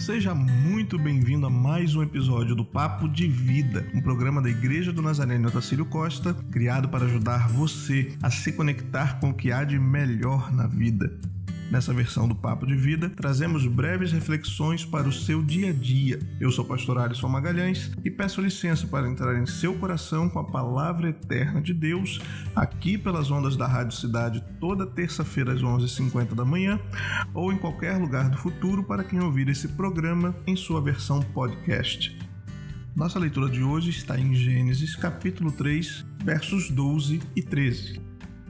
Seja muito bem-vindo a mais um episódio do Papo de Vida, um programa da Igreja do Nazareno Otacílio Costa, criado para ajudar você a se conectar com o que há de melhor na vida. Nessa versão do Papo de Vida, trazemos breves reflexões para o seu dia a dia. Eu sou o pastor Alisson Magalhães e peço licença para entrar em seu coração com a palavra eterna de Deus, aqui pelas ondas da Rádio Cidade, toda terça-feira às 11h50 da manhã, ou em qualquer lugar do futuro para quem ouvir esse programa em sua versão podcast. Nossa leitura de hoje está em Gênesis capítulo 3, versos 12 e 13.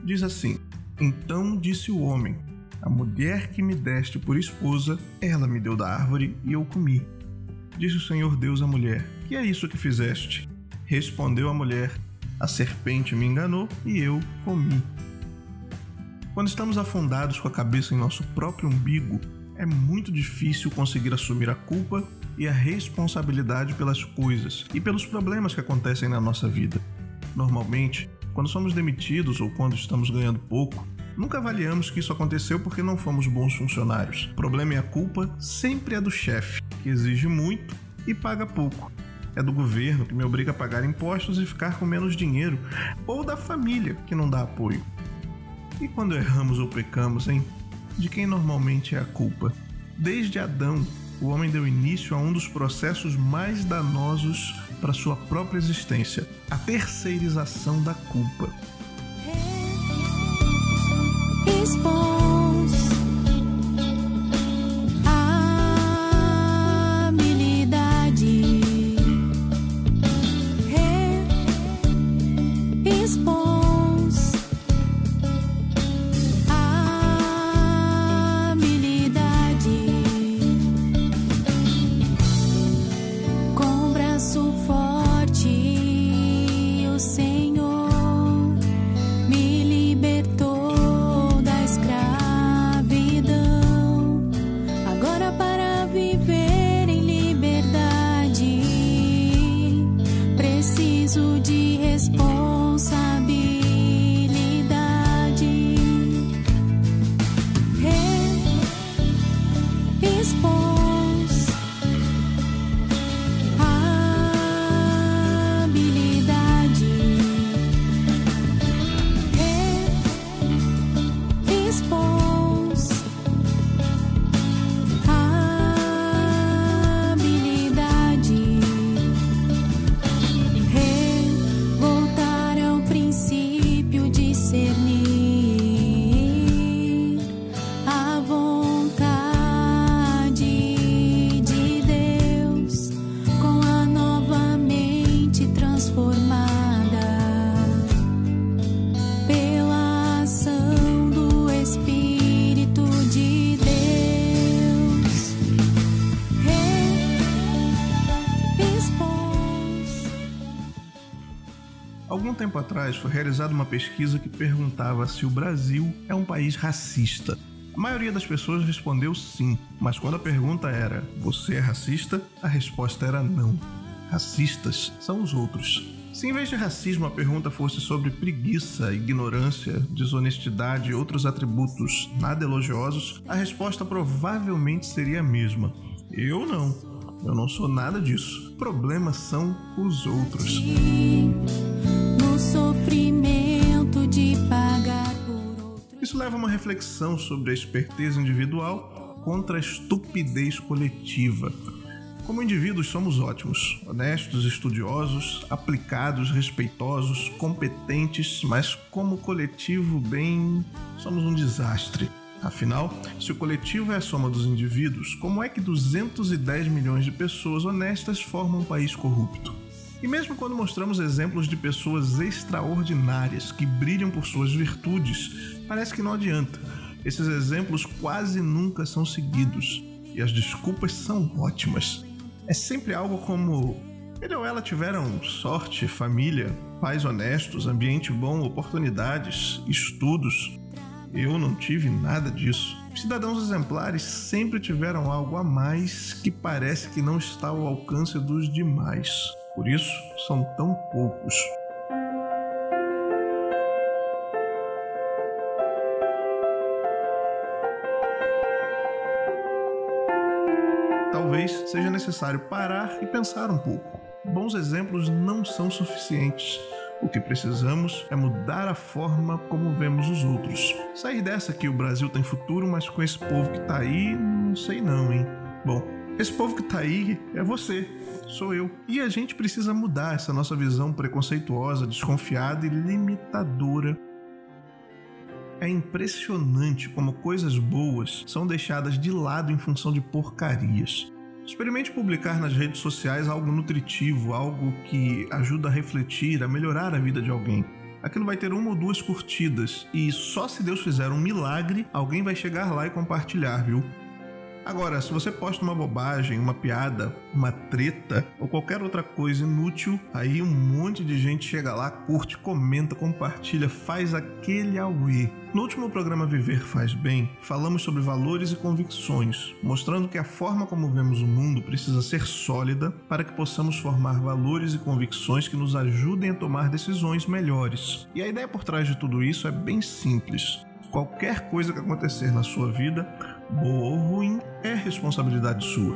Diz assim: Então disse o homem: a mulher que me deste por esposa, ela me deu da árvore e eu comi. Disse o Senhor Deus à mulher: Que é isso que fizeste? Respondeu a mulher: A serpente me enganou e eu comi. Quando estamos afundados com a cabeça em nosso próprio umbigo, é muito difícil conseguir assumir a culpa e a responsabilidade pelas coisas e pelos problemas que acontecem na nossa vida. Normalmente, quando somos demitidos ou quando estamos ganhando pouco, Nunca avaliamos que isso aconteceu porque não fomos bons funcionários. O problema e a culpa sempre é do chefe, que exige muito e paga pouco. É do governo, que me obriga a pagar impostos e ficar com menos dinheiro, ou da família, que não dá apoio. E quando erramos ou pecamos, hein? De quem normalmente é a culpa? Desde Adão, o homem deu início a um dos processos mais danosos para sua própria existência: a terceirização da culpa. Algum tempo atrás foi realizada uma pesquisa que perguntava se o Brasil é um país racista. A maioria das pessoas respondeu sim, mas quando a pergunta era: Você é racista? a resposta era não. Racistas são os outros. Se em vez de racismo a pergunta fosse sobre preguiça, ignorância, desonestidade e outros atributos nada elogiosos, a resposta provavelmente seria a mesma. Eu não. Eu não sou nada disso. Problemas são os outros sofrimento de pagar por outro. Isso leva a uma reflexão sobre a esperteza individual contra a estupidez coletiva. Como indivíduos, somos ótimos, honestos, estudiosos, aplicados, respeitosos, competentes, mas como coletivo, bem, somos um desastre. Afinal, se o coletivo é a soma dos indivíduos, como é que 210 milhões de pessoas honestas formam um país corrupto? E mesmo quando mostramos exemplos de pessoas extraordinárias que brilham por suas virtudes, parece que não adianta. Esses exemplos quase nunca são seguidos e as desculpas são ótimas. É sempre algo como ele ou ela tiveram sorte, família, pais honestos, ambiente bom, oportunidades, estudos. Eu não tive nada disso. Os cidadãos exemplares sempre tiveram algo a mais que parece que não está ao alcance dos demais. Por isso, são tão poucos. talvez seja necessário parar e pensar um pouco. Bons exemplos não são suficientes. O que precisamos é mudar a forma como vemos os outros. Sair dessa que o Brasil tem futuro, mas com esse povo que tá aí, não sei não, hein? Bom, esse povo que tá aí é você, sou eu. E a gente precisa mudar essa nossa visão preconceituosa, desconfiada e limitadora. É impressionante como coisas boas são deixadas de lado em função de porcarias. Experimente publicar nas redes sociais algo nutritivo, algo que ajuda a refletir, a melhorar a vida de alguém. Aquilo vai ter uma ou duas curtidas e só se Deus fizer um milagre, alguém vai chegar lá e compartilhar, viu? Agora, se você posta uma bobagem, uma piada, uma treta ou qualquer outra coisa inútil, aí um monte de gente chega lá, curte, comenta, compartilha, faz aquele auê. No último programa Viver Faz Bem, falamos sobre valores e convicções, mostrando que a forma como vemos o mundo precisa ser sólida para que possamos formar valores e convicções que nos ajudem a tomar decisões melhores. E a ideia por trás de tudo isso é bem simples. Qualquer coisa que acontecer na sua vida, boa ou ruim, é responsabilidade sua.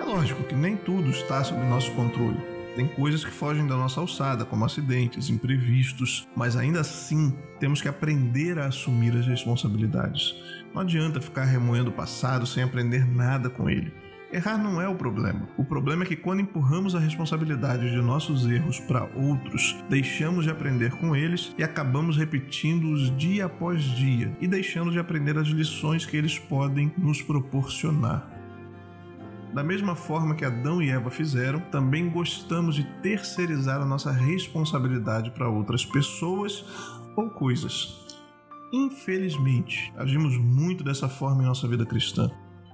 É lógico que nem tudo está sob nosso controle. Tem coisas que fogem da nossa alçada, como acidentes, imprevistos, mas ainda assim temos que aprender a assumir as responsabilidades. Não adianta ficar remoendo o passado sem aprender nada com ele. Errar não é o problema. O problema é que quando empurramos a responsabilidade de nossos erros para outros, deixamos de aprender com eles e acabamos repetindo-os dia após dia e deixando de aprender as lições que eles podem nos proporcionar. Da mesma forma que Adão e Eva fizeram, também gostamos de terceirizar a nossa responsabilidade para outras pessoas ou coisas. Infelizmente, agimos muito dessa forma em nossa vida cristã.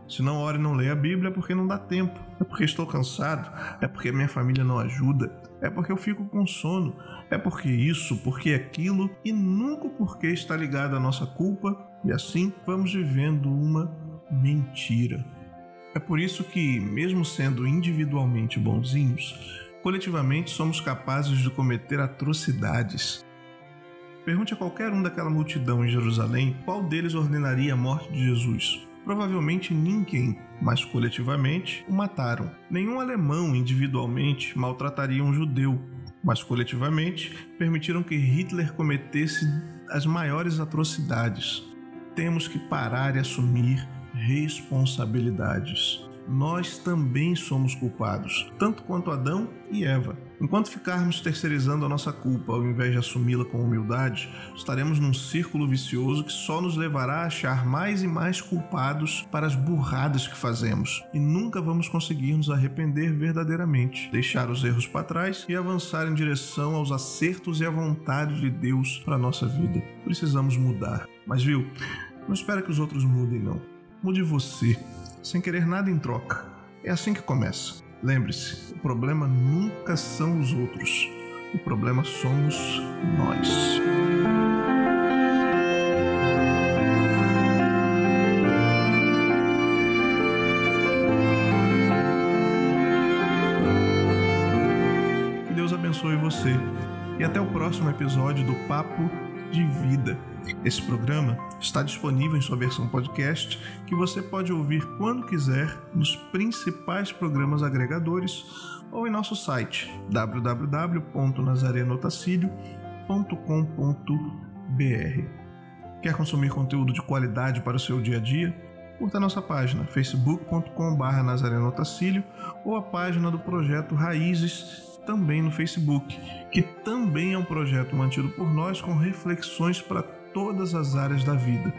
Se não oro e não leio a Bíblia é porque não dá tempo, é porque estou cansado, é porque minha família não ajuda, é porque eu fico com sono, é porque isso, porque aquilo e nunca porque está ligado à nossa culpa e assim vamos vivendo uma mentira. É por isso que, mesmo sendo individualmente bonzinhos, coletivamente somos capazes de cometer atrocidades. Pergunte a qualquer um daquela multidão em Jerusalém qual deles ordenaria a morte de Jesus. Provavelmente ninguém, mas coletivamente o mataram. Nenhum alemão individualmente maltrataria um judeu, mas coletivamente permitiram que Hitler cometesse as maiores atrocidades. Temos que parar e assumir responsabilidades nós também somos culpados, tanto quanto Adão e Eva. Enquanto ficarmos terceirizando a nossa culpa ao invés de assumi-la com humildade, estaremos num círculo vicioso que só nos levará a achar mais e mais culpados para as burradas que fazemos e nunca vamos conseguir nos arrepender verdadeiramente, deixar os erros para trás e avançar em direção aos acertos e à vontade de Deus para a nossa vida. Precisamos mudar. Mas viu, não espera que os outros mudem, não. Mude você sem querer nada em troca. É assim que começa. Lembre-se, o problema nunca são os outros. O problema somos nós. Que Deus abençoe você. E até o próximo episódio do Papo de vida. Esse programa está disponível em sua versão podcast, que você pode ouvir quando quiser nos principais programas agregadores ou em nosso site www.nazarenotacílio.com.br. Quer consumir conteúdo de qualidade para o seu dia a dia? Curta nossa página facebook.com.br nazarenotacílio ou a página do projeto Raízes também no Facebook, que também é um projeto mantido por nós com reflexões para todas as áreas da vida.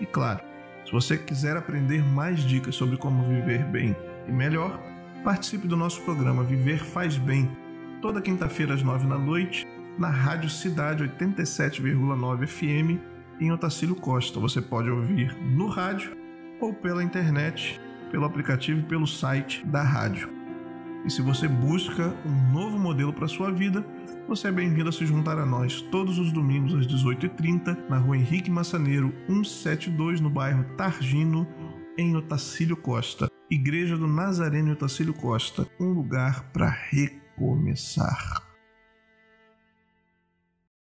E claro, se você quiser aprender mais dicas sobre como viver bem e melhor, participe do nosso programa Viver Faz Bem, toda quinta-feira às nove da noite, na Rádio Cidade 87,9 FM em Otacílio Costa. Você pode ouvir no rádio ou pela internet, pelo aplicativo e pelo site da rádio. E se você busca um novo modelo para sua vida, você é bem-vindo a se juntar a nós todos os domingos às 18h30 na rua Henrique Massaneiro 172 no bairro Targino, em Otacílio Costa. Igreja do Nazareno Otacílio Costa, um lugar para recomeçar.